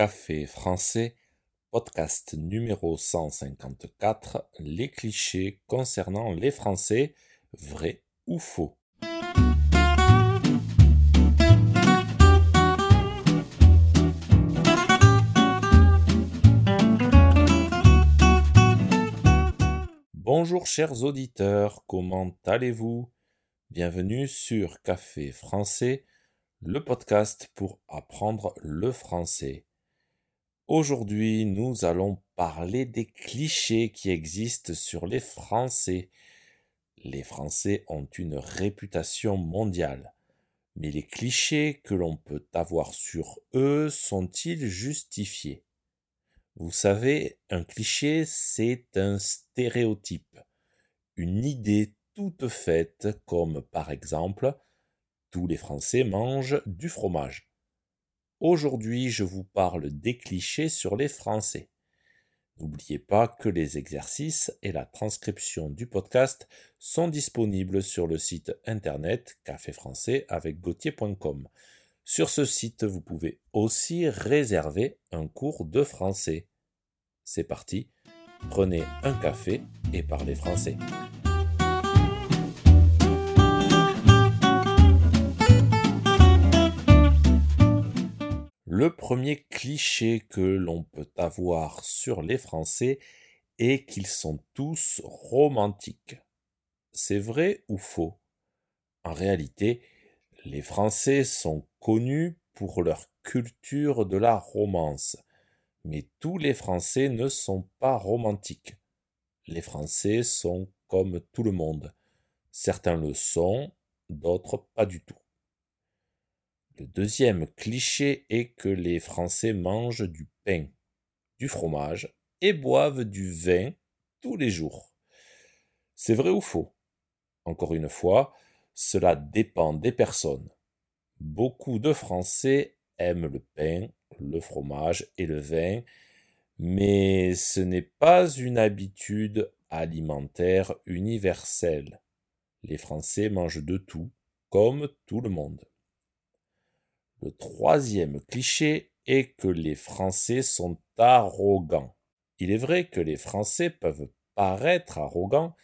Café français, podcast numéro 154, les clichés concernant les Français, vrai ou faux Bonjour chers auditeurs, comment allez-vous? Bienvenue sur Café français, le podcast pour apprendre le français. Aujourd'hui, nous allons parler des clichés qui existent sur les Français. Les Français ont une réputation mondiale. Mais les clichés que l'on peut avoir sur eux sont-ils justifiés? Vous savez, un cliché, c'est un stéréotype, une idée toute faite comme par exemple tous les Français mangent du fromage. Aujourd'hui, je vous parle des clichés sur les Français. N'oubliez pas que les exercices et la transcription du podcast sont disponibles sur le site internet café français avec gauthier.com. Sur ce site, vous pouvez aussi réserver un cours de français. C'est parti, prenez un café et parlez français. Le premier cliché que l'on peut avoir sur les Français est qu'ils sont tous romantiques. C'est vrai ou faux? En réalité, les Français sont connus pour leur culture de la romance. Mais tous les Français ne sont pas romantiques. Les Français sont comme tout le monde. Certains le sont, d'autres pas du tout. Le deuxième cliché est que les Français mangent du pain, du fromage et boivent du vin tous les jours. C'est vrai ou faux? Encore une fois, cela dépend des personnes. Beaucoup de Français aiment le pain, le fromage et le vin, mais ce n'est pas une habitude alimentaire universelle. Les Français mangent de tout, comme tout le monde. Le troisième cliché est que les Français sont arrogants. Il est vrai que les Français peuvent paraître arrogants,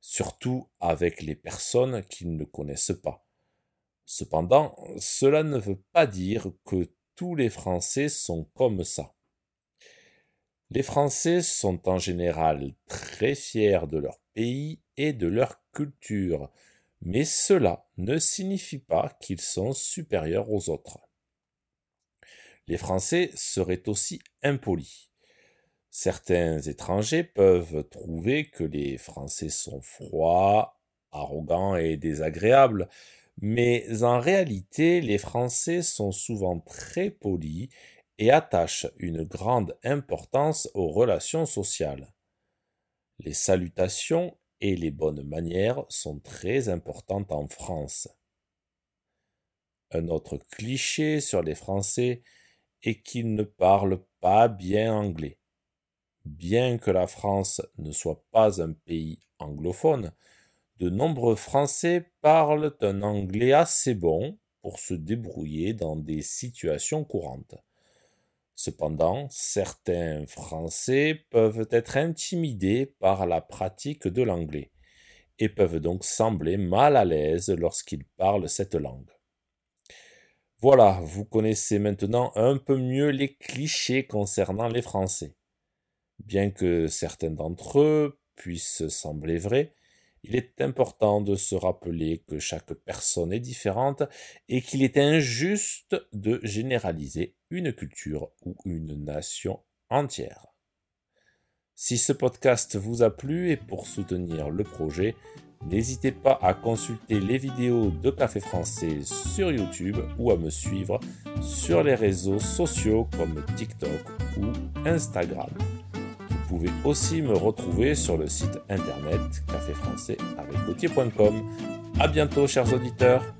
surtout avec les personnes qu'ils ne connaissent pas. Cependant, cela ne veut pas dire que tous les Français sont comme ça. Les Français sont en général très fiers de leur pays et de leur culture, mais cela ne signifie pas qu'ils sont supérieurs aux autres. Les Français seraient aussi impolis. Certains étrangers peuvent trouver que les Français sont froids, arrogants et désagréables, mais en réalité les Français sont souvent très polis et attachent une grande importance aux relations sociales. Les salutations et les bonnes manières sont très importantes en France. Un autre cliché sur les Français est qu'ils ne parlent pas bien anglais. Bien que la France ne soit pas un pays anglophone, de nombreux Français parlent un anglais assez bon pour se débrouiller dans des situations courantes. Cependant, certains Français peuvent être intimidés par la pratique de l'anglais et peuvent donc sembler mal à l'aise lorsqu'ils parlent cette langue. Voilà, vous connaissez maintenant un peu mieux les clichés concernant les Français. Bien que certains d'entre eux puissent sembler vrais, il est important de se rappeler que chaque personne est différente et qu'il est injuste de généraliser une culture ou une nation entière. Si ce podcast vous a plu et pour soutenir le projet, n'hésitez pas à consulter les vidéos de Café Français sur YouTube ou à me suivre sur les réseaux sociaux comme TikTok ou Instagram. Vous pouvez aussi me retrouver sur le site internet café français avec A bientôt, chers auditeurs!